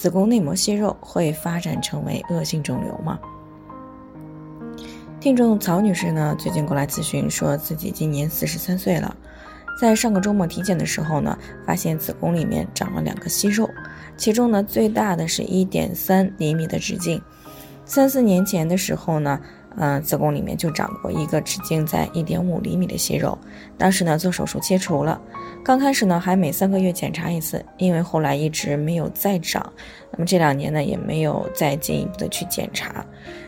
子宫内膜息肉会发展成为恶性肿瘤吗？听众曹女士呢，最近过来咨询，说自己今年四十三岁了，在上个周末体检的时候呢，发现子宫里面长了两个息肉，其中呢最大的是一点三厘米的直径。三四年前的时候呢，嗯，子宫里面就长过一个直径在一点五厘米的息肉，当时呢做手术切除了。刚开始呢，还每三个月检查一次，因为后来一直没有再长，那么这两年呢，也没有再进一步的去检查。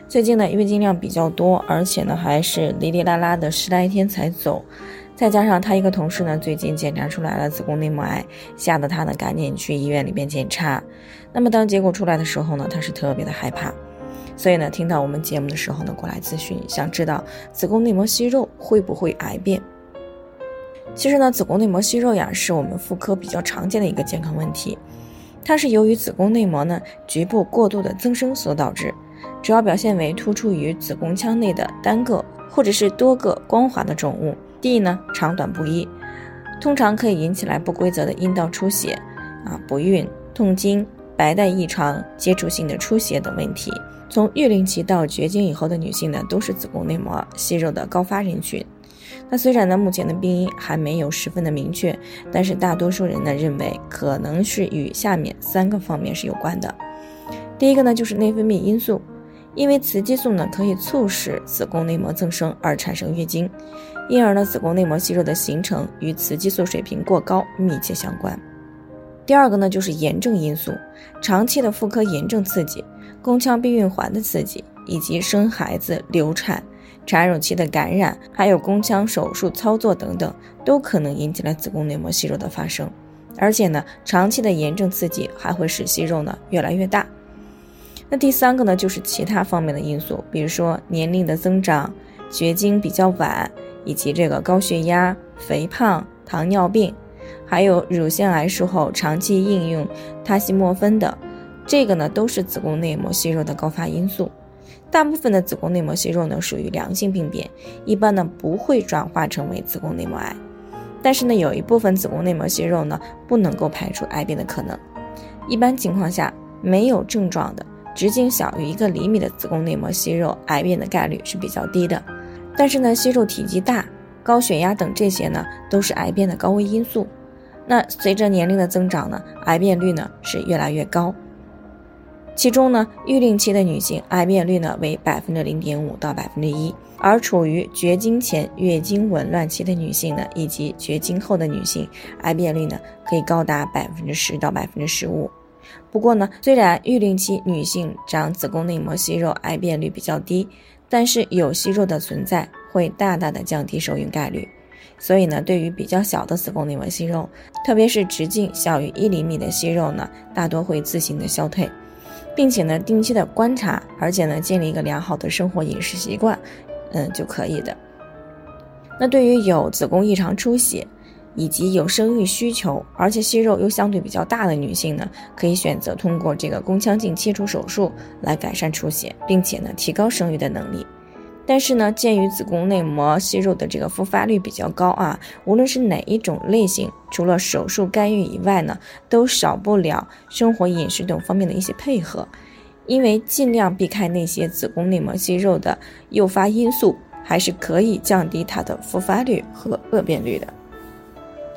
最近呢，月经量比较多，而且呢，还是哩哩啦啦的十来天才走，再加上他一个同事呢，最近检查出来了子宫内膜癌，吓得他呢，赶紧去医院里边检查。那么当结果出来的时候呢，他是特别的害怕，所以呢，听到我们节目的时候呢，过来咨询，想知道子宫内膜息肉会不会癌变。其实呢，子宫内膜息肉呀，是我们妇科比较常见的一个健康问题。它是由于子宫内膜呢局部过度的增生所导致，主要表现为突出于子宫腔内的单个或者是多个光滑的肿物，地呢长短不一，通常可以引起来不规则的阴道出血、啊不孕、痛经、白带异常、接触性的出血等问题。从育龄期到绝经以后的女性呢，都是子宫内膜息肉的高发人群。那虽然呢，目前的病因还没有十分的明确，但是大多数人呢认为可能是与下面三个方面是有关的。第一个呢就是内分泌因素，因为雌激素呢可以促使子宫内膜增生而产生月经，因而呢子宫内膜息肉的形成与雌激素水平过高密切相关。第二个呢就是炎症因素，长期的妇科炎症刺激、宫腔避孕环的刺激以及生孩子、流产。产乳期的感染，还有宫腔手术操作等等，都可能引起了子宫内膜息肉的发生。而且呢，长期的炎症刺激还会使息肉呢越来越大。那第三个呢，就是其他方面的因素，比如说年龄的增长、绝经比较晚，以及这个高血压、肥胖、糖尿病，还有乳腺癌术后长期应用他西莫芬的，这个呢都是子宫内膜息肉的高发因素。大部分的子宫内膜息肉呢属于良性病变，一般呢不会转化成为子宫内膜癌。但是呢有一部分子宫内膜息肉呢不能够排除癌变的可能。一般情况下，没有症状的直径小于一个厘米的子宫内膜息肉，癌变的概率是比较低的。但是呢息肉体积大、高血压等这些呢都是癌变的高危因素。那随着年龄的增长呢，癌变率呢是越来越高。其中呢，育龄期的女性癌变率呢为百分之零点五到百分之一，而处于绝经前月经紊乱期的女性呢，以及绝经后的女性，癌变率呢可以高达百分之十到百分之十五。不过呢，虽然育龄期女性长子宫内膜息肉癌变率比较低，但是有息肉的存在会大大的降低受孕概率。所以呢，对于比较小的子宫内膜息肉，特别是直径小于一厘米的息肉呢，大多会自行的消退。并且呢，定期的观察，而且呢，建立一个良好的生活饮食习惯，嗯，就可以的。那对于有子宫异常出血，以及有生育需求，而且息肉又相对比较大的女性呢，可以选择通过这个宫腔镜切除手术来改善出血，并且呢，提高生育的能力。但是呢，鉴于子宫内膜息肉的这个复发率比较高啊，无论是哪一种类型，除了手术干预以外呢，都少不了生活饮食等方面的一些配合，因为尽量避开那些子宫内膜息肉的诱发因素，还是可以降低它的复发率和恶变率的。